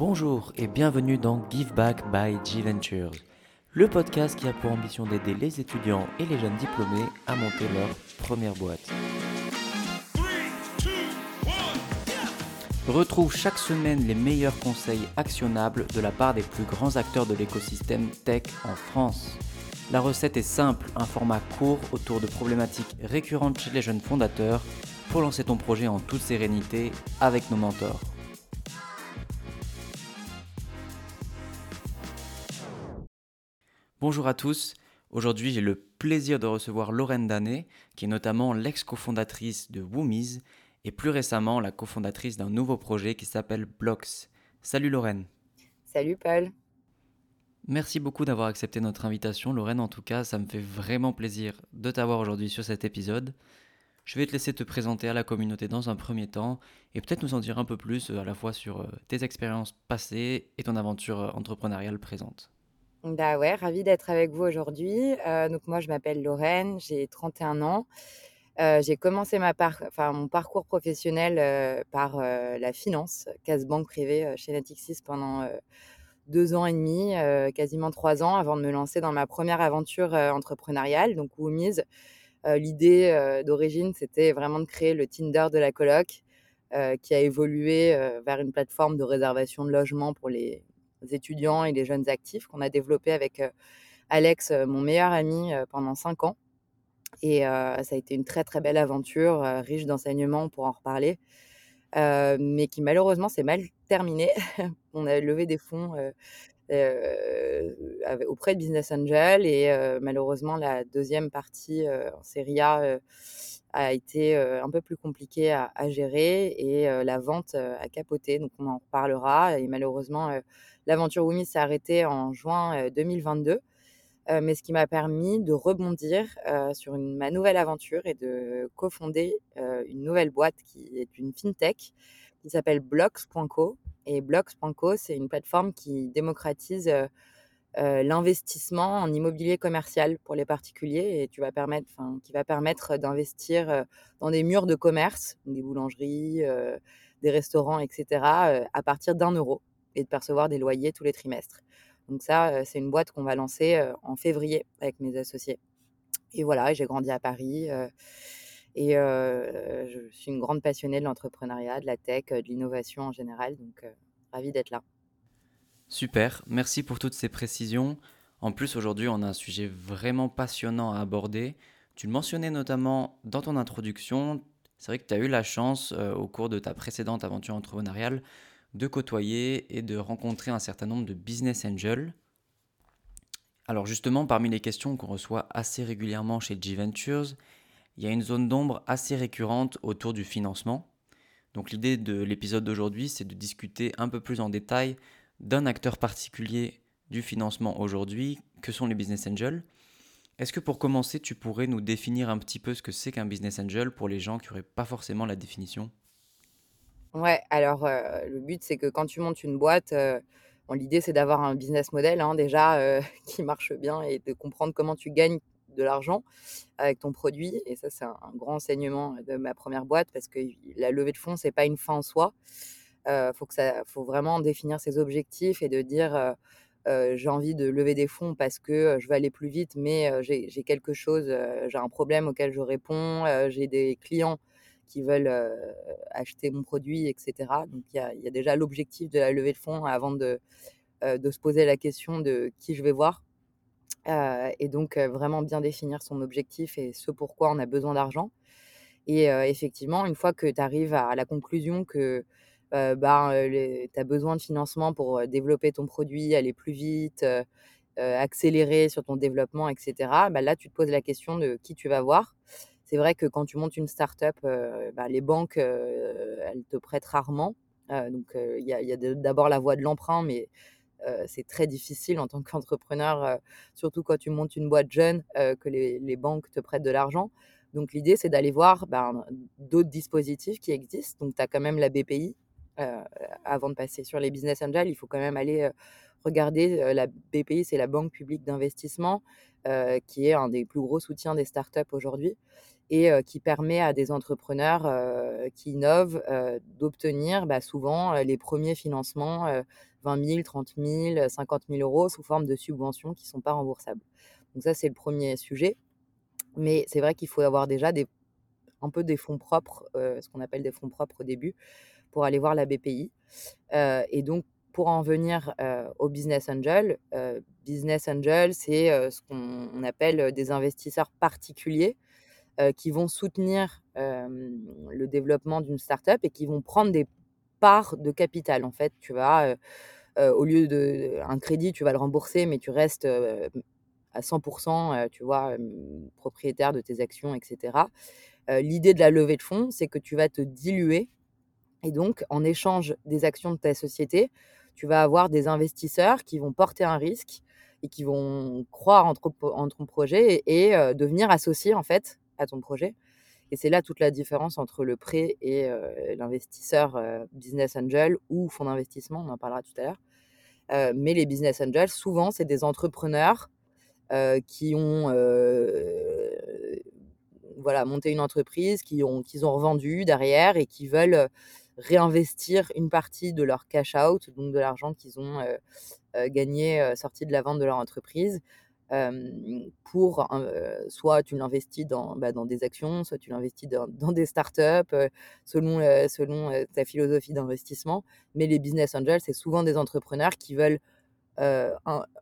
Bonjour et bienvenue dans Give Back by G Ventures, le podcast qui a pour ambition d'aider les étudiants et les jeunes diplômés à monter leur première boîte. Retrouve chaque semaine les meilleurs conseils actionnables de la part des plus grands acteurs de l'écosystème tech en France. La recette est simple, un format court autour de problématiques récurrentes chez les jeunes fondateurs pour lancer ton projet en toute sérénité avec nos mentors. Bonjour à tous, aujourd'hui j'ai le plaisir de recevoir Lorraine Danet, qui est notamment l'ex-cofondatrice de Woomies et plus récemment la cofondatrice d'un nouveau projet qui s'appelle Blocks. Salut Lorraine. Salut Paul. Merci beaucoup d'avoir accepté notre invitation Lorraine, en tout cas ça me fait vraiment plaisir de t'avoir aujourd'hui sur cet épisode. Je vais te laisser te présenter à la communauté dans un premier temps et peut-être nous en dire un peu plus euh, à la fois sur euh, tes expériences passées et ton aventure euh, entrepreneuriale présente. Bah ouais, ravie d'être avec vous aujourd'hui. Euh, donc moi, je m'appelle Lorraine, j'ai 31 ans. Euh, j'ai commencé mon parcours professionnel euh, par la finance, casse-banque privée chez Natixis pendant euh, deux ans et demi, quasiment trois ans, avant de me lancer dans ma première aventure entrepreneuriale, donc Woomies. L'idée d'origine, c'était vraiment de créer le Tinder de la coloc, qui a évolué vers une plateforme de réservation de logement pour les étudiants et les jeunes actifs qu'on a développé avec euh, Alex, euh, mon meilleur ami, euh, pendant cinq ans. Et ça a été une très très belle aventure, riche d'enseignements, pour en reparler, mais qui malheureusement s'est mal terminée. On a levé des fonds auprès de Business Angel et malheureusement la deuxième partie en série A a été un peu plus compliquée à, gérer et la vente a capoté. Donc on en reparlera et malheureusement l'aventure Wumi s'est arrêtée en juin euh, 2022. Euh, mais ce qui m'a permis de rebondir sur une- ma nouvelle aventure et de cofonder une nouvelle boîte qui est une fintech qui s'appelle Blocks.co. Et Blocks.co, c'est une plateforme qui démocratise euh, l'investissement en immobilier commercial pour les particuliers et qui va permettre d'investir euh, dans des murs de commerce, des boulangeries, euh, des restaurants, etc., à partir d'un euro et de percevoir des loyers tous les trimestres. Donc ça, c'est une boîte qu'on va lancer en février avec mes associés. Et voilà, j'ai grandi à Paris et je suis une grande passionnée de l'entrepreneuriat, de la tech, de l'innovation en général. Donc, ravie d'être là. Super, merci pour toutes ces précisions. En plus, aujourd'hui, on a un sujet vraiment passionnant à aborder. Tu le mentionnais notamment dans ton introduction. C'est vrai que tu as eu la chance, euh, au cours de ta précédente aventure entrepreneuriale, de côtoyer et de rencontrer un certain nombre de business angels. Alors justement, parmi les questions qu'on reçoit assez régulièrement chez G Ventures, il y a une zone d'ombre assez récurrente autour du financement. Donc l'idée de l'épisode d'aujourd'hui, c'est de discuter un peu plus en détail d'un acteur particulier du financement aujourd'hui, que sont les business angels. Est-ce que pour commencer, tu pourrais nous définir un petit peu ce que c'est qu'un business angel pour les gens qui n'auraient pas forcément la définition? Ouais, alors euh, le but, c'est que quand tu montes une boîte, euh, l'idée, c'est d'avoir un business model hein, déjà euh, qui marche bien et de comprendre comment tu gagnes de l'argent avec ton produit. Et ça, c'est un, un grand enseignement de ma première boîte parce que la levée de fonds, c'est pas une fin en soi. Euh, faut que ça, faut vraiment définir ses objectifs et de dire euh, euh, j'ai envie de lever des fonds parce que je veux aller plus vite, mais j'ai quelque chose, j'ai un problème auquel je réponds, j'ai des clients qui veulent acheter mon produit, etc. Donc il y a, il déjà l'objectif de la levée de fonds avant de, se poser la question de qui je vais voir. Et donc vraiment bien définir son objectif et ce pourquoi on a besoin d'argent. Et effectivement, une fois que tu arrives à la conclusion que ben, tu as besoin de financement pour euh, développer ton produit, aller plus vite, accélérer sur ton développement, etc., bah, là, tu te poses la question de qui tu vas voir. C'est vrai que quand tu montes une startup, bah, les banques, elles te prêtent rarement. Donc, il y a, d'abord la voie de l'emprunt, mais c'est très difficile en tant qu'entrepreneur, surtout quand tu montes une boîte jeune, que les, les banques te prêtent de l'argent. Donc l'idée, c'est d'aller voir ben, d'autres dispositifs qui existent. Donc tu as quand même la BPI. Euh, avant de passer sur les business angels, il faut quand même aller euh, regarder. euh, la BPI, c'est la Banque publique d'investissement, qui est un des plus gros soutiens des startups aujourd'hui. et qui permet à des entrepreneurs qui innovent d'obtenir bah, souvent les premiers financements 20 000, 30 000, 50 000 euros sous forme de subventions qui ne sont pas remboursables. Donc ça, c'est le premier sujet. Mais c'est vrai qu'il faut avoir déjà un peu des fonds propres, ce qu'on appelle des fonds propres au début, pour aller voir la BPI. et donc, pour en venir au business angel, business angel, c'est ce qu'on appelle des investisseurs particuliers qui vont soutenir le développement d'une startup et qui vont prendre des parts de capital. En fait, tu vas, au lieu d'un crédit, tu vas le rembourser, mais tu restes à 100%, tu vois, propriétaire de tes actions, etc. L'idée de la levée de fonds, c'est que tu vas te diluer et donc, en échange des actions de ta société, tu vas avoir des investisseurs qui vont porter un risque et qui vont croire en, ton projet et, devenir associés en fait à ton projet. Et c'est là toute la différence entre le prêt et l'investisseur business angel ou fonds d'investissement, on en parlera tout à l'heure. mais les business angels, souvent, c'est des entrepreneurs qui ont voilà, monté une entreprise, qui ont, qu'ils ont revendu derrière et qui veulent réinvestir une partie de leur cash out, donc de l'argent qu'ils ont gagné sorti de la vente de leur entreprise, pour soit tu l'investis dans, bah, dans des actions, soit tu l'investis dans, des startups, selon, selon ta philosophie d'investissement. Mais les business angels, c'est souvent des entrepreneurs qui veulent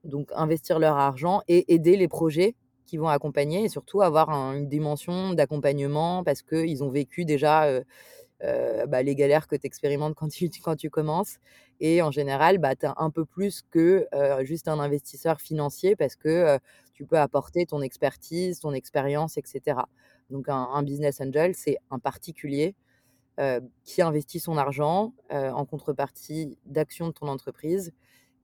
donc investir leur argent et aider les projets qui vont accompagner et surtout avoir une dimension d'accompagnement parce qu'ils ont vécu déjà bah, les galères que tu expérimentes quand tu, quand tu commences. Et en général, bah, tu as un peu plus que juste un investisseur financier parce que tu peux apporter ton expertise, ton expérience, etc. Donc un, business angel, c'est un particulier qui investit son argent en contrepartie d'actions de ton entreprise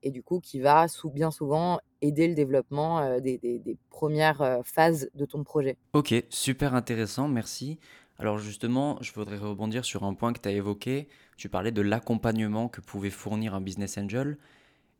et du coup qui va bien souvent aider le développement des, des, premières phases de ton projet. Ok, super intéressant, merci. Alors justement, je voudrais rebondir sur un point que tu as évoqué. Tu parlais de l'accompagnement que pouvait fournir un business angel.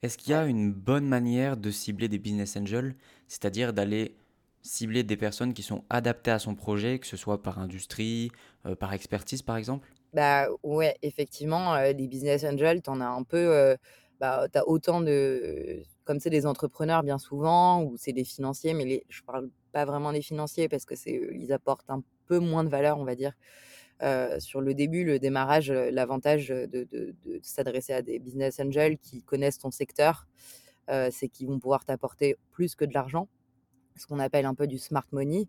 Est-ce qu'il y a une bonne manière de cibler des business angels, c'est-à-dire d'aller cibler des personnes qui sont adaptées à son projet, que ce soit par industrie, euh, par expertise par exemple? Bah ouais, effectivement, euh, les business angels, tu en as un peu, euh, bah, tu as autant de, comme c'est des entrepreneurs bien souvent, ou c'est des financiers, mais les, je parle pas vraiment des financiers parce que c'est, ils apportent un peu moins de valeur, on va dire. sur le début, le démarrage, l'avantage de, s'adresser à des business angels qui connaissent ton secteur, c'est qu'ils vont pouvoir t'apporter plus que de l'argent, ce qu'on appelle un peu du smart money.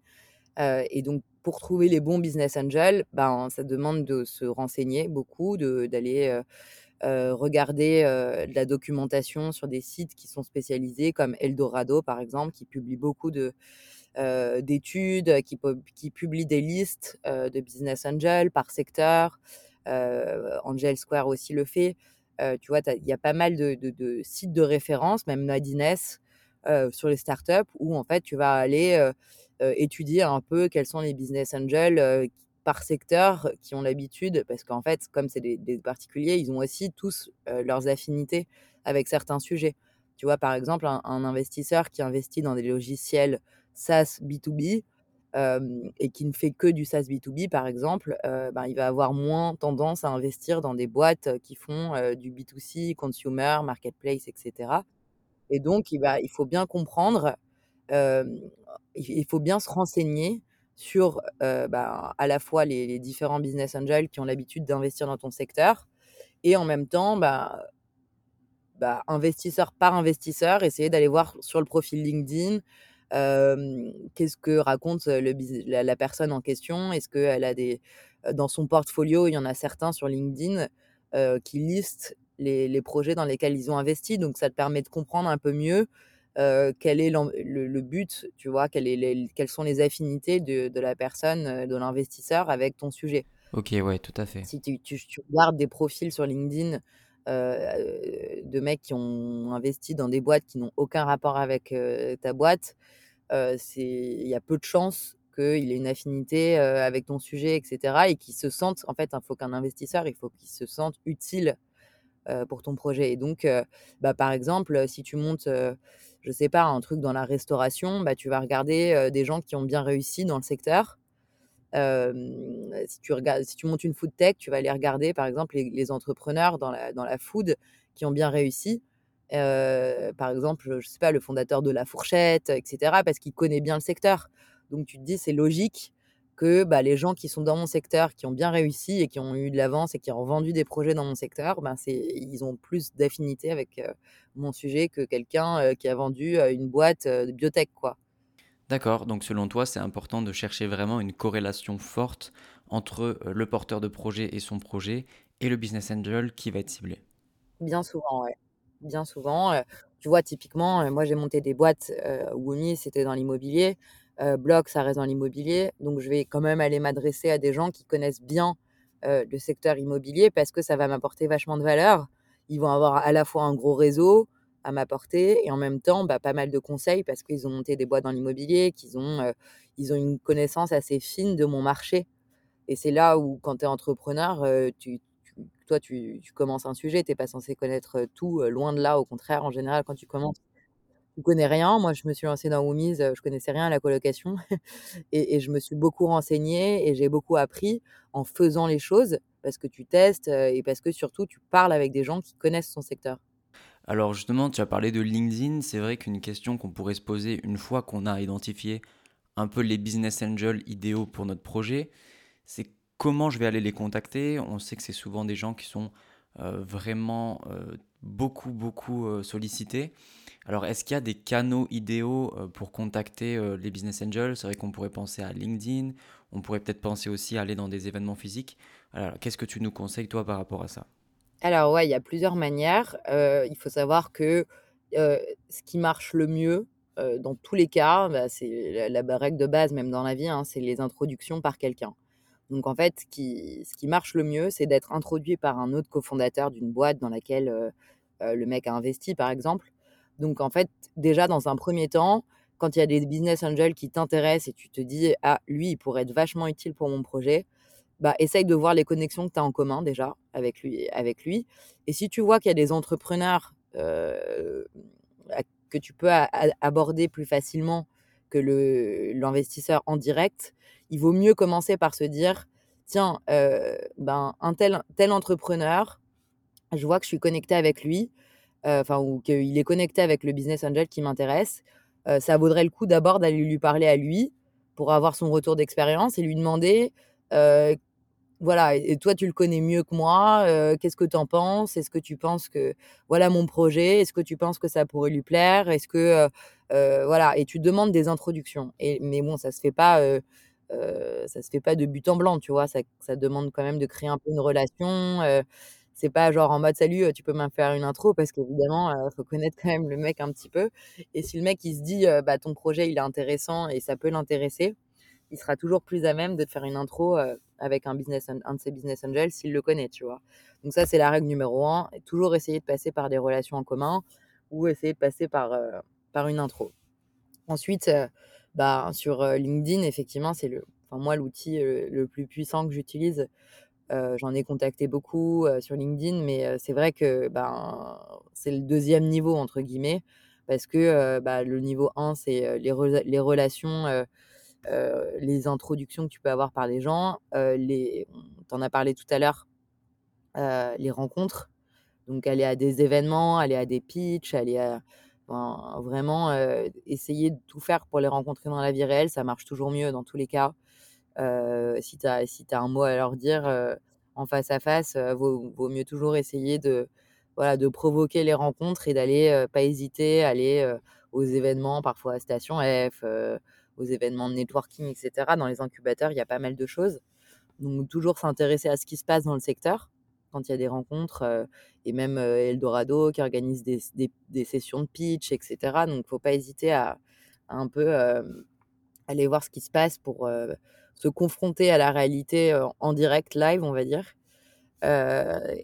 et donc, pour trouver les bons business angels, ben, ça demande de se renseigner beaucoup, d'aller regarder de la documentation sur des sites qui sont spécialisés, comme Eldorado, par exemple, qui publie beaucoup de, euh, d'études, qui, qui publient des listes euh, de business angels par secteur. Euh, Angel Square aussi le fait. tu vois, il y a pas mal de, sites de référence, même Nadines, sur les startups, où en fait, tu vas aller étudier un peu quels sont les business angels par secteur qui ont l'habitude, parce qu'en fait, comme c'est des, particuliers, ils ont aussi tous leurs affinités avec certains sujets. Tu vois, par exemple, un, investisseur qui investit dans des logiciels SaaS B2B et qui ne fait que du SaaS B2B, par exemple, ben, il va avoir moins tendance à investir dans des boîtes qui font du B2C, consumer, marketplace, etc. Et donc, il, va, il faut bien comprendre, il faut bien se renseigner sur ben, à la fois les, différents business angels qui ont l'habitude d'investir dans ton secteur et en même temps, bah, bah, investisseur par investisseur, essayer d'aller voir sur le profil LinkedIn qu'est-ce que raconte le, la, personne en question? Est-ce qu'elle a des. Dans son portfolio, il y en a certains sur LinkedIn qui listent les, projets dans lesquels ils ont investi? Donc, ça te permet de comprendre un peu mieux quel est le, but, tu vois, est quelles sont les affinités de, la personne, de l'investisseur avec ton sujet? Ok, ouais, tout à fait. Si tu, tu, tu regardes des profils sur LinkedIn de mecs qui ont investi dans des boîtes qui n'ont aucun rapport avec ta boîte, il y a peu de chances qu'il ait une affinité avec ton sujet, etc. Et qu'il se sente, en fait, il faut qu'un investisseur, il faut qu'il se sente utile pour ton projet. Et donc, bah, par exemple, si tu montes, je sais pas, un truc dans la restauration, bah, tu vas regarder des gens qui ont bien réussi dans le secteur si tu montes une food tech, tu vas aller regarder, par exemple, les entrepreneurs dans la food qui ont bien réussi. par exemple, je sais pas, le fondateur de La Fourchette, et cetera, parce qu'il connaît bien le secteur. Donc tu te dis: «C'est logique que, bah, les gens qui sont dans mon secteur, qui ont bien réussi et qui ont eu de l'avance et qui ont vendu des projets dans mon secteur, ben, ils ont plus d'affinité avec, mon sujet que quelqu'un, qui a vendu, une boîte, de biotech, quoi». D'accord, donc selon toi, c'est important de chercher vraiment une corrélation forte entre, le porteur de projet et son projet et le business angel qui va être ciblé? Bien souvent, ouais. Bien souvent, tu vois, typiquement, moi, j'ai monté des boîtes, Woomy, c'était dans l'immobilier, heu, Block, ça reste dans l'immobilier, donc je vais quand même aller m'adresser à des gens qui connaissent bien, le secteur immobilier parce que ça va m'apporter vachement de valeur. Ils vont avoir à la fois un gros réseau à m'apporter et en même temps, bah, pas mal de conseils parce qu'ils ont monté des boîtes dans l'immobilier, qu'ils ont, ont une connaissance assez fine de mon marché et c'est là où quand tu es entrepreneur, tu toi, tu, tu commences un sujet, tu n'es pas censé connaître tout, loin de là. Au contraire, en général, quand tu commences, tu connais rien. Moi, je me suis lancée dans Woomies, je connaissais rien à la colocation et, et, je me suis beaucoup renseignée et j'ai beaucoup appris en faisant les choses parce que tu testes et parce que surtout, tu parles avec des gens qui connaissent son secteur. Alors justement, tu as parlé de LinkedIn. C'est vrai qu'une question qu'on pourrait se poser une fois qu'on a identifié un peu les business angels idéaux pour notre projet, c'est comment je vais aller les contacter? On sait que c'est souvent des gens qui sont euh, vraiment euh, beaucoup, beaucoup euh, sollicités. Alors, est-ce qu'il y a des canaux idéaux pour contacter les business angels? C'est vrai qu'on pourrait penser à LinkedIn, on pourrait peut-être penser aussi à aller dans des événements physiques. Alors, qu'est-ce que tu nous conseilles, toi, par rapport à ça? Alors, ouais, il y a plusieurs manières. il faut savoir que ce qui marche le mieux, dans tous les cas, bah, c'est la, la, règle de base, même dans la vie, hein, c'est les introductions par quelqu'un. Donc en fait, ce qui, marche le mieux, c'est d'être introduit par un autre cofondateur d'une boîte dans laquelle le mec a investi, par exemple. Donc en fait, déjà dans un premier temps, quand il y a des business angels qui t'intéressent et tu te dis, ah, lui, il pourrait être vachement utile pour mon projet, bah, essaye de voir les connexions que tu as en commun déjà avec lui, avec lui. Et si tu vois qu'il y a des entrepreneurs euh, que tu peux aborder plus facilement que l'investisseur en direct, il vaut mieux commencer par se dire tiens, euh, ben, un tel, tel entrepreneur, je vois que je suis connecté avec lui, euh, ou qu'il est connecté avec le business angel qui m'intéresse. Ça vaudrait le coup d'abord d'aller lui parler à lui pour avoir son retour d'expérience et lui demander voilà, et toi, tu le connais mieux que moi. Qu'est-ce que tu en penses? Est-ce que tu penses que voilà mon projet Est-ce que tu penses que ça pourrait lui plaire? Est-ce que voilà Et tu demandes des introductions. Et mais bon, ça se fait pas. ça se fait pas de but en blanc, tu vois? Ça, demande quand même de créer un peu une relation. c'est pas genre en mode salut, tu peux me faire une intro? parce qu'évidemment, il faut connaître quand même le mec un petit peu. Et si le mec il se dit, bah ton projet il est intéressant et ça peut l'intéresser, il sera toujours plus à même de te faire une intro avec un, business, un de ses business angels s'il le connaît, tu vois. Donc ça, c'est la règle numéro un. toujours essayer de passer par des relations en commun ou essayer de passer par, par une intro. Ensuite, bah, sur LinkedIn, effectivement, c'est moi l'outil le plus puissant que j'utilise. J'en ai contacté beaucoup sur LinkedIn, mais c'est vrai que ben, c'est le deuxième niveau, entre guillemets, parce que bah, le niveau 1, c'est les, relations euh, les introductions que tu peux avoir par les gens, euh, les, on as parlé tout à l'heure, euh, les rencontres. Donc aller à des événements, aller à des pitchs, aller à vraiment essayer de tout faire pour les rencontrer dans la vie réelle, ça marche toujours mieux dans tous les cas. si tu as, si un mot à leur dire en face à face, vaut, vaut, mieux toujours essayer de, voilà, de provoquer les rencontres et d'aller, pas hésiter, aller aux événements, parfois à Station F, aux événements de networking, etc. Dans les incubateurs, il y a pas mal de choses. Donc, toujours s'intéresser à ce qui se passe dans le secteur quand il y a des rencontres, euh, et même euh, Eldorado qui organise des, sessions de pitch, etc. Donc, il ne faut pas hésiter à, un peu euh, aller voir ce qui se passe pour se confronter à la réalité en direct, live, on va dire.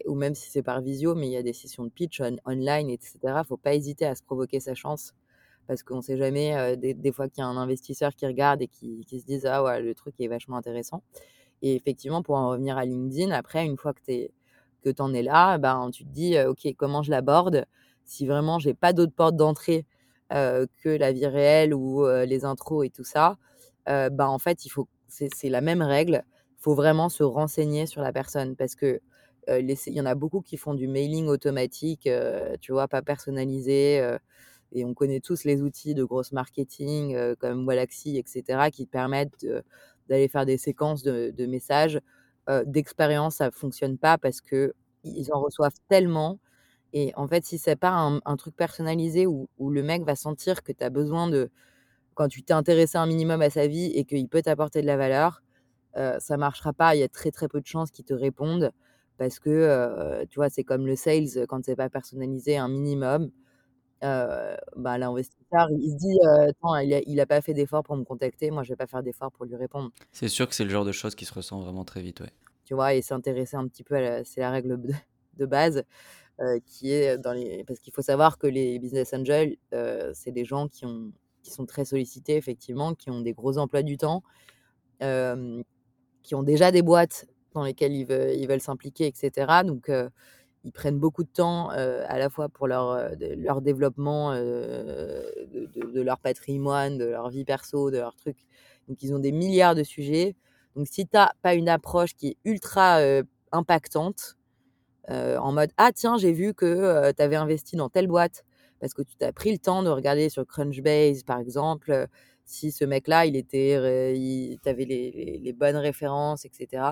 ou même si c'est par visio, mais il y a des sessions de pitch online, etc. Il ne faut pas hésiter à se provoquer sa chance parce qu'on ne sait jamais, des, fois qu'il y a un investisseur qui regarde et qui, se dit ah ouais, le truc est vachement intéressant. Et effectivement, pour en revenir à LinkedIn, après, une fois que tu que en es là, ben, tu te dis ok, comment je l'aborde? Si vraiment j'ai pas d'autre porte d'entrée que la vie réelle ou les intros et tout ça, ben, en fait, il faut c'est la même règle. Faut vraiment se renseigner sur la personne parce que il y en a beaucoup qui font du mailing automatique, tu vois, pas personnalisé. Et on connaît tous les outils de grosse marketing comme Wallaxy, etc., qui permettent d'aller faire des séquences de, messages. D'expérience, ça fonctionne pas parce que ils en reçoivent tellement. Et en fait, si c'est pas un, truc personnalisé où, le mec va sentir que tu as besoin de, quand tu t'es intéressé un minimum à sa vie et qu'il peut t'apporter de la valeur, ça ça marchera pas. Il y a très très peu de chances qu'il te répondent parce que tu vois, c'est comme le sales quand c'est pas personnalisé un minimum. Bah, l'investisseur, il se dit attends, il a, pas fait d'effort pour me contacter, moi je vais pas faire d'effort pour lui répondre. C'est sûr que c'est le genre de choses qui se ressent vraiment très vite, ouais. Tu vois, et s'intéresser un petit peu à c'est la règle de, base. qui est dans les parce qu'il faut savoir que les business angels c'est des gens qui ont qui sont très sollicités, effectivement, qui ont des gros emplois du temps, qui ont déjà des boîtes dans lesquelles ils veulent, ils veulent s'impliquer, etc. Donc, ils prennent beaucoup de temps à la fois pour leur, leur développement de, leur patrimoine, de leur vie perso, de leurs trucs. Donc, ils ont des milliards de sujets. Donc, si tu n'as pas une approche qui est ultra impactante, en mode Ah, tiens, j'ai vu que tu avais investi dans telle boîte parce que tu t'as pris le temps de regarder sur Crunchbase, par exemple, si ce mec-là, il était, il, avais les, les, bonnes références, etc.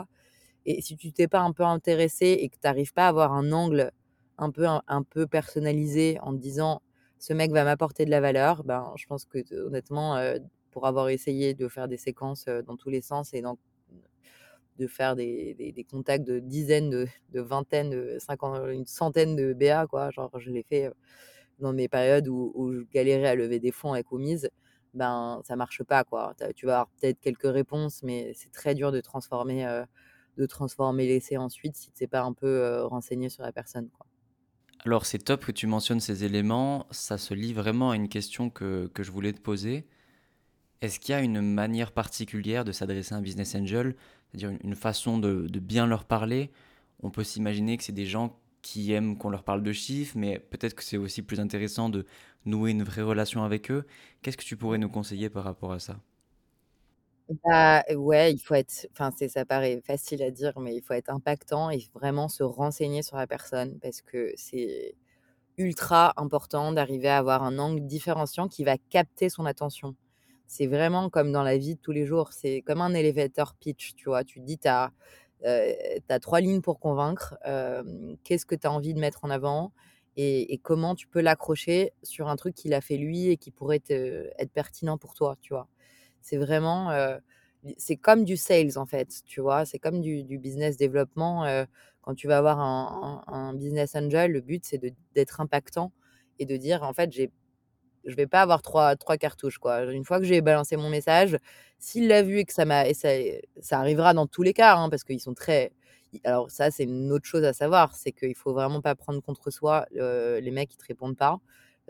Et si tu t'es pas un peu intéressé et que tu n'arrives pas à avoir un angle un peu, un, peu personnalisé en te disant ce mec va m'apporter de la valeur, ben, je pense que honnêtement, pour avoir essayé de faire des séquences dans tous les sens et de faire des, des, contacts de dizaines, de, de vingtaines, de cinquante, une centaine de BA, quoi, genre je l'ai fait dans mes périodes où, je galérais à lever des fonds avec Omise, ben ça marche pas quoi. Tu vas avoir peut-être quelques réponses, mais c'est très dur de transformer, euh, de transformer l'essai ensuite si tu n'es pas un peu euh, renseigné sur la personne. Alors c'est top que tu mentionnes ces éléments, ça se lie vraiment à une question que, que je voulais te poser. Est-ce qu'il y a une manière particulière de s'adresser à un business angel, c'est-à-dire une, façon de, de, bien leur parler? On peut s'imaginer que c'est des gens qui aiment qu'on leur parle de chiffres, mais peut-être que c'est aussi plus intéressant de nouer une vraie relation avec eux. Qu'est-ce que tu pourrais nous conseiller par rapport à ça? Bah, ouais, il faut être, enfin, c'est, ça paraît facile à dire, mais il faut être impactant et vraiment se renseigner sur la personne parce que c'est ultra important d'arriver à avoir un angle différenciant qui va capter son attention. C'est vraiment comme dans la vie de tous les jours, c'est comme un elevator pitch, tu vois. Tu dis, tu as trois lignes pour convaincre. Qu'est-ce que tu as envie de mettre en avant et, comment tu peux l'accrocher sur un truc qu'il a fait lui et qui pourrait être pertinent pour toi, tu vois. C'est vraiment, c'est comme du sales en fait, tu vois? C'est comme du, business développement. quand tu vas avoir un, un business angel, le but c'est d'être impactant et de dire en fait j'ai je vais pas avoir trois, trois cartouches. Quoi. Une fois que j'ai balancé mon message, s'il l'a vu et que ça m'a. Et ça, ça arrivera dans tous les cas, hein, parce qu'ils sont très. Alors, ça, c'est une autre chose à savoir c'est qu'il faut vraiment pas prendre contre soi les mecs qui te répondent pas.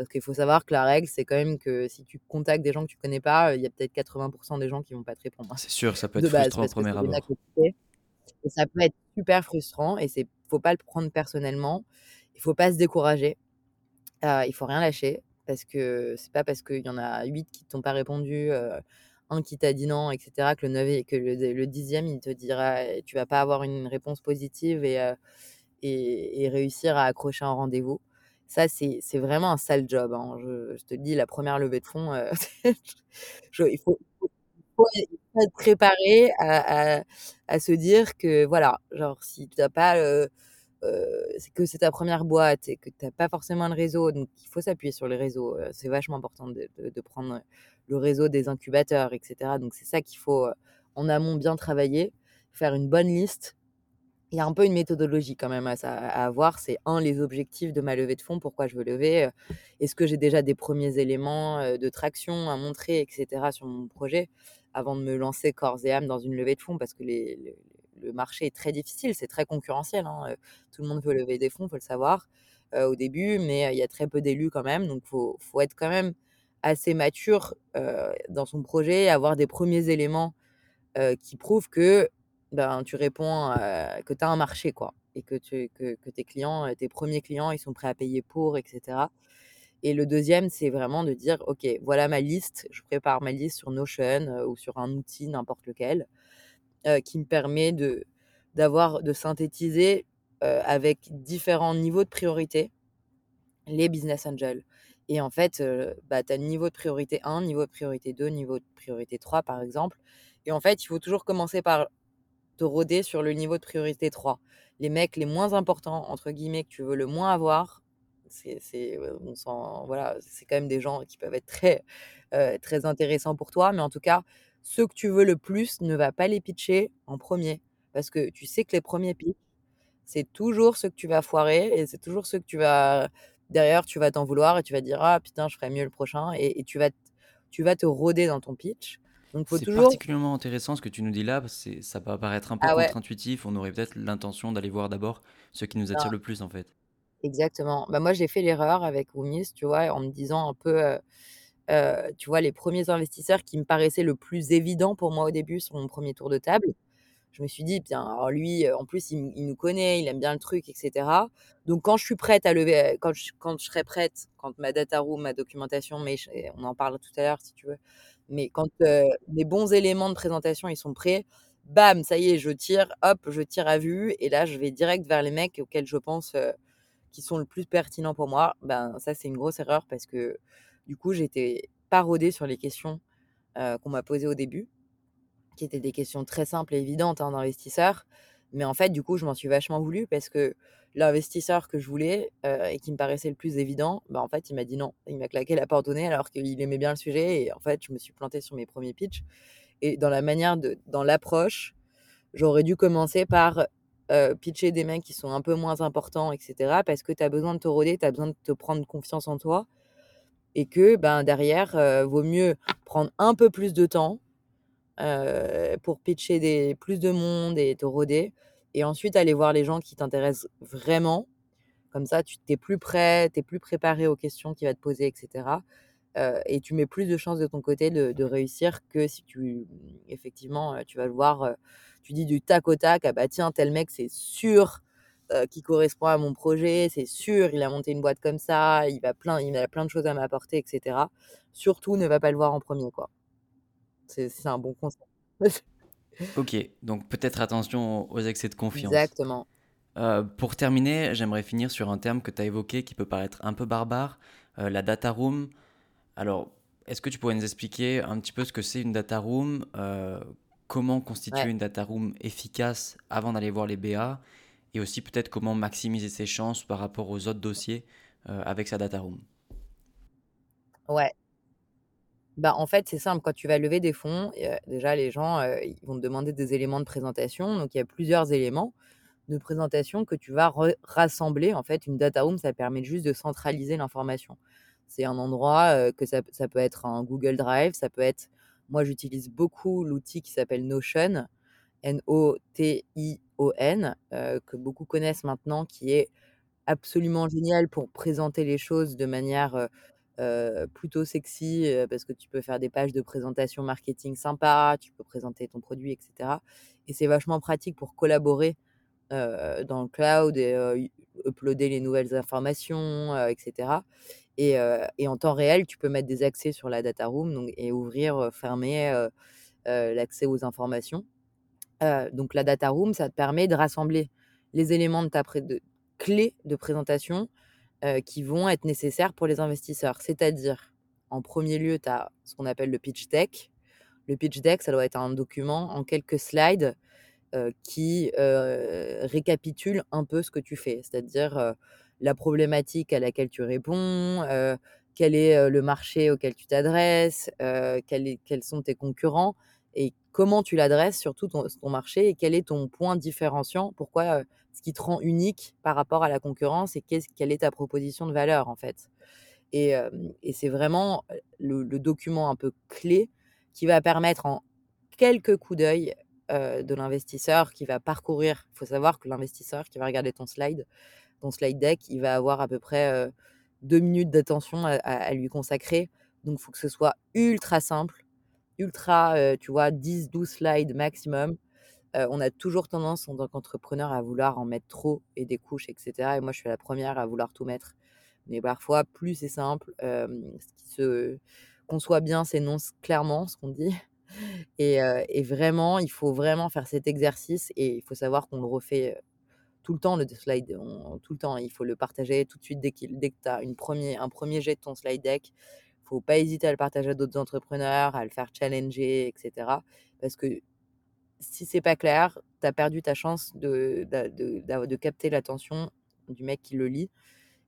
Parce qu'il faut savoir que la règle, c'est quand même que si tu contactes des gens que tu connais pas, il y a peut-être 80% des gens qui vont pas te répondre. C'est sûr, ça peut être frustrant au premier abord. Et ça peut être super frustrant et il faut pas le prendre personnellement. Il faut pas se décourager. Euh, il faut rien lâcher parce que c'est pas parce qu'il y en a 8 qui t'ont pas répondu, un qui t'a dit non, etc., que le 9 et que le, dixième, il te dira tu vas pas avoir une réponse positive et, et, réussir à accrocher un rendez-vous. Ça, c'est vraiment un sale job. Hein. Je, te dis, la première levée de fonds, il faut, être préparé à, à, se dire que, voilà, genre, si tu pas c'est que c'est ta première boîte et que tu n'as pas forcément un réseau, donc il faut s'appuyer sur les réseaux. c'est vachement important de, de, prendre le réseau des incubateurs, etc. Donc c'est ça qu'il faut en amont bien travailler, faire une bonne liste. Il y a un peu une méthodologie quand même à, avoir. C'est un, les objectifs de ma levée de fonds, pourquoi je veux lever. Est-ce que j'ai déjà des premiers éléments de traction à montrer, etc. sur mon projet avant de me lancer corps et âme dans une levée de fonds parce que le marché est très difficile, c'est très concurrentiel. Hein, tout le monde veut lever des fonds, faut le savoir au début, mais il y a très peu d'élus quand même. Donc, il faut, être quand même assez mature dans son projet, avoir des premiers éléments qui prouvent que ben, tu réponds, que tu as un marché, quoi. Et que, que, que, tes clients, tes premiers clients, ils sont prêts à payer pour, etc. Et le deuxième, c'est vraiment de dire, OK, voilà ma liste, je prépare ma liste sur Notion ou sur un outil, n'importe lequel. qui me permet de d'avoir de synthétiser, avec différents niveaux de priorité, les business angels et en fait, bah, tu as niveau de priorité 1, niveau de priorité 2, niveau de priorité 3 par exemple et en fait, il faut toujours commencer par te roder sur le niveau de priorité 3. Les mecs les «moins importants» entre guillemets, que tu veux le moins avoir, c'est voilà, c'est quand même des gens qui peuvent être très, heu, très intéressants pour toi, mais en tout cas, ceux que tu veux le plus, ne va pas les pitcher en premier parce que tu sais que les premiers pitchs, c'est toujours ceux que tu vas foirer et c'est toujours ceux que tu vas derrière, tu vas t'en vouloir et tu vas dire: «Ah putain, je ferais mieux le prochain» et et tu vas tu vas te roder dans ton pitch. Donc faut C'est toujours particulièrement intéressant ce que tu nous dis là, parce que ça peut paraître un peu ah ouais, contre-intuitif. On aurait peut-être l'intention d'aller voir d'abord ce qui nous attire non, le plus, en fait. exactement. Bah, moi, j'ai fait l'erreur avec Woomis, tu vois? En me disant un peu, heu heu, tu vois, les premiers investisseurs qui me paraissaient le plus évident pour moi au début sur mon premier tour de table, Je me suis dit: «Bien, alors lui, heu, en plus, il nous connaît, il aime bien le truc et cetera. Donc quand je suis prête à lever, quand je quand je serai prête, quand ma data room, ma documentation, mais on en parle tout à l'heure si tu veux. Mais quand, mes bons éléments de présentation, ils sont prêts, bam, ça y est, je tire, hop, je tire à vue et là, je vais direct vers les mecs auxquels je pense, qui sont le plus pertinents pour moi. Ben, ça, c'est une grosse erreur parce que, du coup, j'étais pas rodée sur les questions, qu'on m'a posées au début qui étaient des questions très simples et évidentes, hein, d'investisseurs. Mais en fait, du coup, je m'en suis vachement voulu parce que l'investisseur que je voulais, heu, et qui me paraissait le plus évident, bah, en fait, il m'a dit non. Il m'a claqué la porte au nez alors qu'il aimait bien le sujet et en fait, je me suis plantée sur mes premiers pitchs et dans la manière de dans l'approche, j'aurais dû commencer par, heu, pitcher des mecs qui sont un peu moins importants et cetera parce que tu as besoin de te roder, tu as besoin de te prendre confiance en toi et que, ben, derrière, heu, vaut mieux prendre un peu plus de temps, pour pitcher des plus de monde et te roder et ensuite aller voir les gens qui t'intéressent vraiment. Comme ça, tu tu es plus prêt, tu es plus préparé aux questions qu'il va te poser et cetera, heu et tu mets plus de chances de ton côté de réussir que si tu effectivement, heu, tu vas le voir, heu, tu dis du tac au tac: «Ah bah tiens, tel mec, c'est sûr, heu, qu'il correspond à mon projet, c'est sûr, il a monté une boîte comme ça, il va plein il a plein de choses à m'apporter et cetera». Surtout, ne va pas le voir en premier quoi. C'est un bon conseil. OK, donc peut-être attention aux excès de confiance. Exactement. Heu, pour terminer, j'aimerais finir sur un terme que tu as évoqué qui peut paraître un peu barbare, heu, la data room. Alors, est-ce que tu pourrais nous expliquer un petit peu ce que c'est une data room? Heu, comment constituer Ouais, une data room efficace avant d'aller voir les BA? Et aussi peut-être comment maximiser ses chances par rapport aux autres dossiers, avec sa data room? ouais. Bah, en fait, c'est simple, quand tu vas lever des fonds, déjà les gens, ils vont te demander des éléments de présentation. Donc il y a plusieurs éléments de présentation que tu vas rassembler. En fait, une data room, ça permet juste de centraliser l'information. C'est un endroit, que ça ça peut être un Google Drive, ça peut être moi, j'utilise beaucoup l'outil qui s'appelle Notion, N-O-T-I-O-N, que beaucoup connaissent maintenant, qui est absolument génial pour présenter les choses de manière, heu, plutôt sexy, heu, parce que tu peux faire des pages de présentation marketing sympas, tu peux présenter ton produit et cetera et c'est vachement pratique pour collaborer, heu, dans le cloud et uploader les nouvelles informations, heu et en temps réel, tu peux mettre des accès sur la data room donc et ouvrir, fermer, l'accès aux informations. Donc la data room, ça te permet de rassembler les éléments de ta de de présentation, heu, qui vont être nécessaires pour les investisseurs. C'est-à-dire, en premier lieu, tu as ce qu'on appelle le pitch deck. Le pitch deck, ça doit être un document en quelques slides, heu, qui, heu, récapitule un peu ce que tu fais. C'est-à-dire, la problématique à laquelle tu réponds, quel est, le marché auquel tu t'adresses, quels sont tes concurrents et comment tu l'adresses surtout ton ton marché et quel est ton point différenciant? Pourquoi, ce qui te rend unique par rapport à la concurrence et qu'est-ce quelle est ta proposition de valeur, en fait? Et et c'est vraiment, le document un peu clé qui va permettre en quelques coups d'œil, de l'investisseur qui va parcourir il faut savoir que l'investisseur qui va regarder ton slide, ton slide deck, il va avoir à peu près, heu, 2 minutes d'attention à lui consacrer. Donc il faut que ce soit ultra simple, ultra, tu vois, 10-12 slides maximum. On a toujours tendance en tant qu'entrepreneur à vouloir en mettre trop et des couches et cetera et moi je suis la première à vouloir tout mettre. Mais parfois plus c'est simple, ce qui se conçoit bien s'énonce clairement, ce qu'on dit Et vraiment, il faut vraiment faire cet exercice et il faut savoir qu'on le refait, tout le temps le slide, on tout le temps. Il faut le partager tout de suite dès dès que tu as une premier un premier jet de ton slide deck. Faut pas hésiter à le partager à d'autres entrepreneurs, à le faire challenger et cetera. Parce que si c'est pas clair, tu as perdu ta chance de de de capter l'attention du mec qui le lit.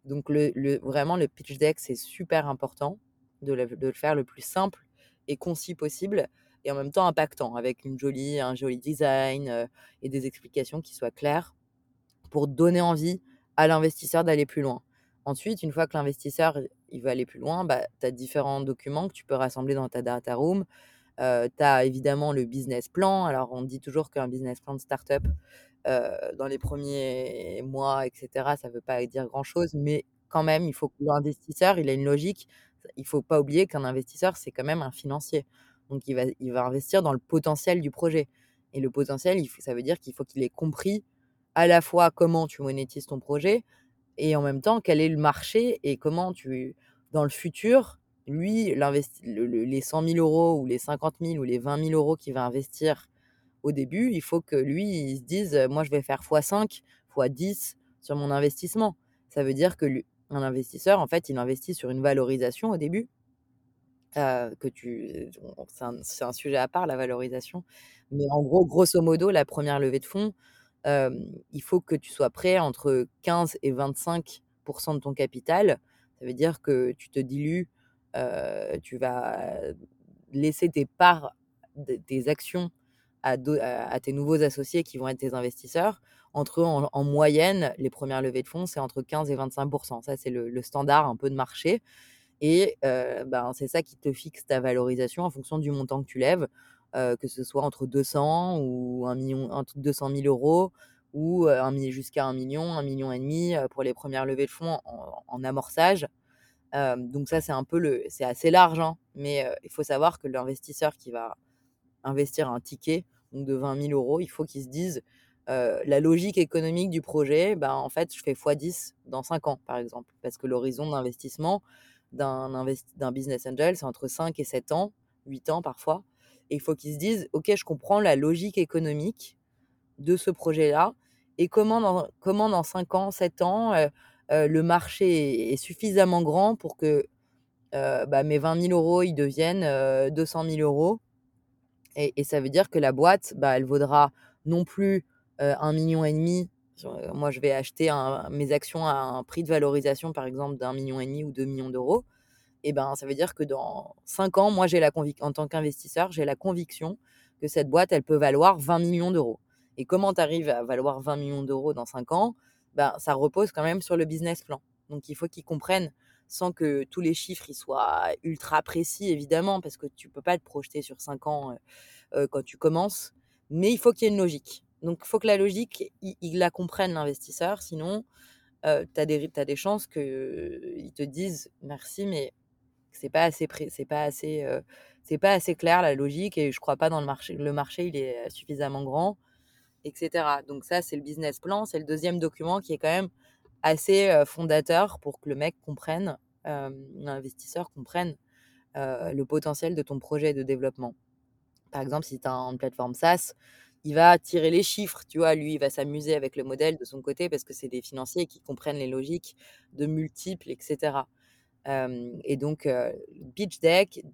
Donc le le vraiment le pitch deck, c'est super important de le de le faire le plus simple et concis possible et en même temps impactant avec une jolie un joli design, heu et des explications qui soient claires pour donner envie à l'investisseur d'aller plus loin. Ensuite, une fois que l'investisseur, il veut aller plus loin, bah, tu as différents documents que tu peux rassembler dans ta data room. Heu, tu as évidemment le business plan. Alors on dit toujours qu'un business plan de start-up, dans les premiers mois et cetera, ça veut pas dire grand-chose, mais quand même, il faut que l'investisseur, il ait une logique. Il faut pas oublier qu'un investisseur, c'est quand même un financier. Donc il va il va investir dans le potentiel du projet et le potentiel, ça veut dire qu'il faut qu'il ait compris à la fois comment tu monétises ton projet et en même temps quel est le marché et comment tu dans le futur, lui, le le les 100 000 € ou les 50 000 ou les 20 000 € qu'il va investir au début, il faut que lui, il se dise: «Heu, moi je vais faire fois 5, fois 10 sur mon investissement». Ça veut dire que lui investisseur, en fait, il investit sur une valorisation au début heu, que tu on c'est un sujet à part la valorisation, mais en gros, grosso modo, la première levée de fonds, il faut que tu sois prêt entre 15 et 25% de ton capital. Ça veut dire que tu te dilues, tu vas laisser tes parts de tes actions à tes nouveaux associés qui vont être tes investisseurs. Entre en en moyenne, les premières levées de fonds, c'est entre 15 et 25% Ça, c'est le standard un peu de marché et heu, ben, c'est ça qui te fixe ta valorisation en fonction du montant que tu lèves, heu, que ce soit entre 200 ou 1 000 000 entre 200 000 € ou, heu, un mi jusqu'à 1 000 000, 1 500 000 heu, pour les premières levées de fonds en amorçage. Donc ça, c'est un peu le c'est assez large, hein, mais il faut savoir que l'investisseur qui va investir un ticket, de 20 000 €, il faut qu'il se dise, la logique économique du projet, ben, en fait, je fais fois 10 dans 5 ans, par exemple. Parce que l'horizon d'investissement d'un invest d'un business angel, c'est entre 5 et 7 ans, 8 ans parfois et il faut qu'il se dise: «OK, je comprends la logique économique de ce projet-là et comment dans comment dans 5 ans, 7 ans, heu, le marché est suffisamment grand pour que, heu, bah, mes 20 000 € ils deviennent, heu, 200 000 € et et ça veut dire que la boîte, bah, elle vaudra non plus, heu, 1 500 000 sur, heu, moi je vais acheter un mes actions à un prix de valorisation par exemple d'1 500 000 ou 2 000 000 et ben, ça veut dire que dans 5 ans, moi j'ai la en tant qu'investisseur, j'ai la conviction que cette boîte, elle peut valoir 20 000 000 et comment tu arrives à valoir 20 000 000 dans 5 ans? Ben, ça repose quand même sur le business plan. Donc il faut qu'ils comprennent sans que tous les chiffres ils soient ultra précis évidemment, parce que tu peux pas te projeter sur 5 ans, heu heu, quand tu commences, mais il faut qu'il y ait une logique. Donc il faut que la logique, il la comprenne l'investisseur, sinon, heu, tu as des chances qu'ils te disent: «Merci, mais c'est pas assez c'est pas assez, heu, c'est pas assez clair la logique et je crois pas dans le marché le marché il est, suffisamment grand» et cetera. Donc ça, c'est le business plan, c'est le deuxième document qui est quand même assez, fondateur pour que le mec comprenne, l'investisseur comprenne, le potentiel de ton projet de développement. Par exemple, si tu as une plateforme SaaS, il va tirer les chiffres, tu vois? Lui, il va s'amuser avec le modèle de son côté parce que c'est des financiers qui comprennent les logiques de multiples et cetera. Hem et donc pitch deck,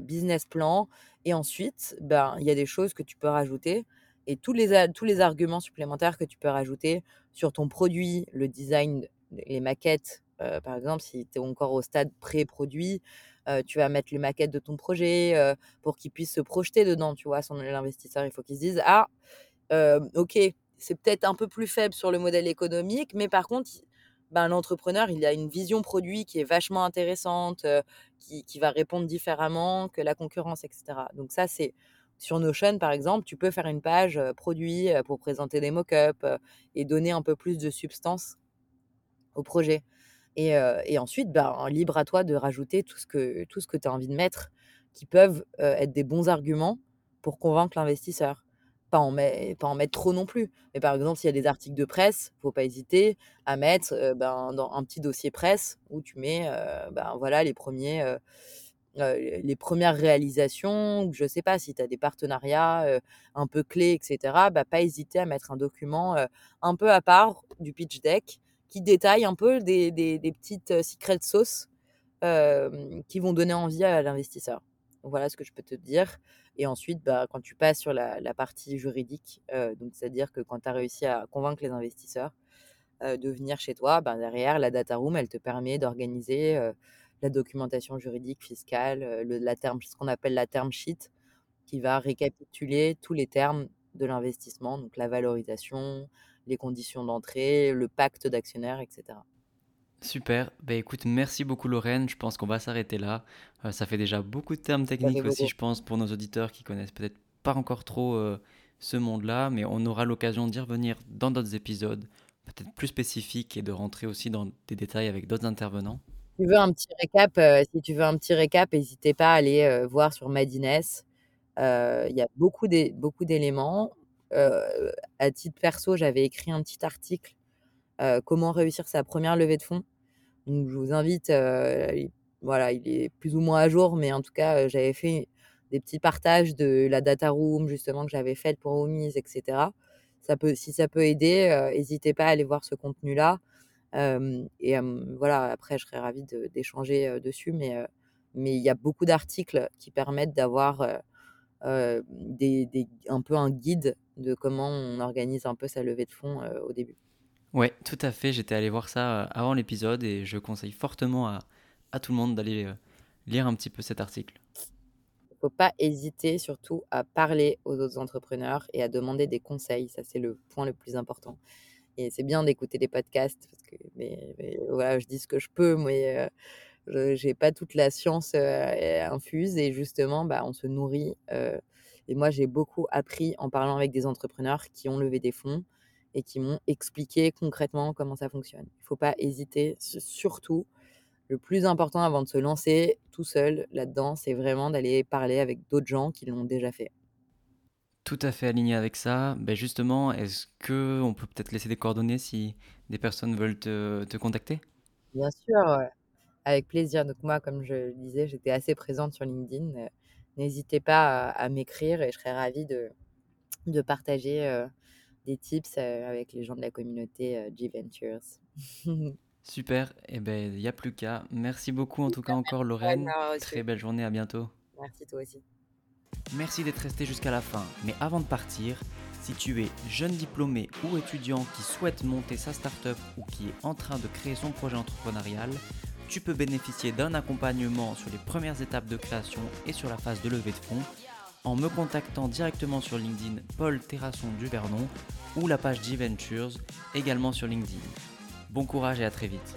business plan et ensuite, ben, il y a des choses que tu peux rajouter et tous les tous les arguments supplémentaires que tu peux rajouter sur ton produit, le design, les maquettes, heu, par exemple, si tu es encore au stade pré-produit, heu, tu vas mettre les maquettes de ton projet, heu, pour qu'il puisse se projeter dedans, tu vois? Son l'investisseur, il faut qu'il se dise: «Ah, OK, c'est peut-être un peu plus faible sur le modèle économique, mais par contre, ben, l'entrepreneur, il a une vision produit qui est vachement intéressante, qui qui va répondre différemment que la concurrence et cetera. Donc ça, c'est sur Notion, par exemple, tu peux faire une page, produit, pour présenter des mock-up, heu et donner un peu plus de substance au projet et ensuite, ben, libre à toi de rajouter tout ce que tu as envie de mettre qui peuvent, être des bons arguments pour convaincre l'investisseur. Pas en pas en mettre trop non plus, mais par exemple, s'il y a des articles de presse, faut pas hésiter à mettre, ben, dans un petit dossier presse où tu mets, ben, voilà les premiers, les premières réalisations, je sais pas, si tu as des partenariats un peu clés, etc., bah, pas hésiter à mettre un document un peu à part du pitch deck qui détaille un peu des, des, petites secret sauces qui vont donner envie à l'investisseur. Voilà ce que je peux te dire. Et ensuite, bah, quand tu passes sur la, partie juridique, c'est-à-dire que quand tu as réussi à convaincre les investisseurs de venir chez toi, bah, derrière, la data room, elle te permet d'organiser la documentation juridique, fiscale, le, la terme, ce qu'on appelle la term sheet, qui va récapituler tous les termes de l'investissement, donc la valorisation, les conditions d'entrée, le pacte d'actionnaires, etc. Super. Bah, écoute, merci beaucoup Lorraine. Je pense qu'on va s'arrêter là. Euh, ça fait déjà beaucoup de termes techniques aussi, je pense, pour nos auditeurs qui connaissent peut-être pas encore trop euh, ce monde-là, mais on aura l'occasion d'y revenir dans d'autres épisodes, peut-être plus spécifiques et de rentrer aussi dans des détails avec d'autres intervenants. Tu veux un petit récap, euh, si tu veux un petit récap, n'hésitez pas à aller voir sur Madines. Il y a beaucoup d'éléments. à titre perso, j'avais écrit un petit article comment réussir sa première levée de fonds. Donc, je vous invite, il, voilà, il est plus ou moins à jour, mais en tout cas, j'avais fait des petits partages de la data room, justement, que j'avais faite pour Omise, etc. Si ça peut aider, n'hésitez pas à aller voir ce contenu-là. Et voilà, après, je serais ravie d'échanger dessus, mais mais il y a beaucoup d'articles qui permettent d'avoir des, des, un peu un guide de comment on organise un peu sa levée de fonds au début. Ouais, tout à fait. J'étais allé voir ça avant l'épisode et je conseille fortement à, à tout le monde d'aller lire un petit peu cet article. Il ne faut pas hésiter surtout à parler aux autres entrepreneurs et à demander des conseils. Ça, c'est le point le plus important. Et c'est bien d'écouter des podcasts parce que mais, voilà, je dis ce que je peux, mais euh, je n'ai pas toute la science infuse et justement, bah, on se nourrit. et moi, j'ai beaucoup appris en parlant avec des entrepreneurs qui ont levé des fonds et qui m'ont expliqué concrètement comment ça fonctionne. Il ne faut pas hésiter, surtout. Le plus important avant de se lancer tout seul là-dedans, c'est vraiment d'aller parler avec d'autres gens qui l'ont déjà fait. Tout à fait aligné avec ça. Ben justement, est-ce que on peut peut-être laisser des coordonnées si des personnes veulent te, te contacter? Bien sûr, avec plaisir. Donc moi, comme je le disais, j'étais assez présente sur LinkedIn. Euh, n'hésitez pas à, m'écrire et je serais ravie de, de partager euh, des tips avec les gens de la communauté G-Ventures. Super, et eh ben il n'y a plus qu'à. Merci beaucoup en tout cas encore Lorraine. Très belle journée, à bientôt. Merci toi aussi. Merci d'être resté jusqu'à la fin. Mais avant de partir, si tu es jeune diplômé ou étudiant qui souhaite monter sa startup ou qui est en train de créer son projet entrepreneurial, tu peux bénéficier d'un accompagnement sur les premières étapes de création et sur la phase de levée de fonds en me contactant directement sur LinkedIn Paul Terrasson du Vernon ou la page G-Ventures également sur LinkedIn. Bon courage et à très vite.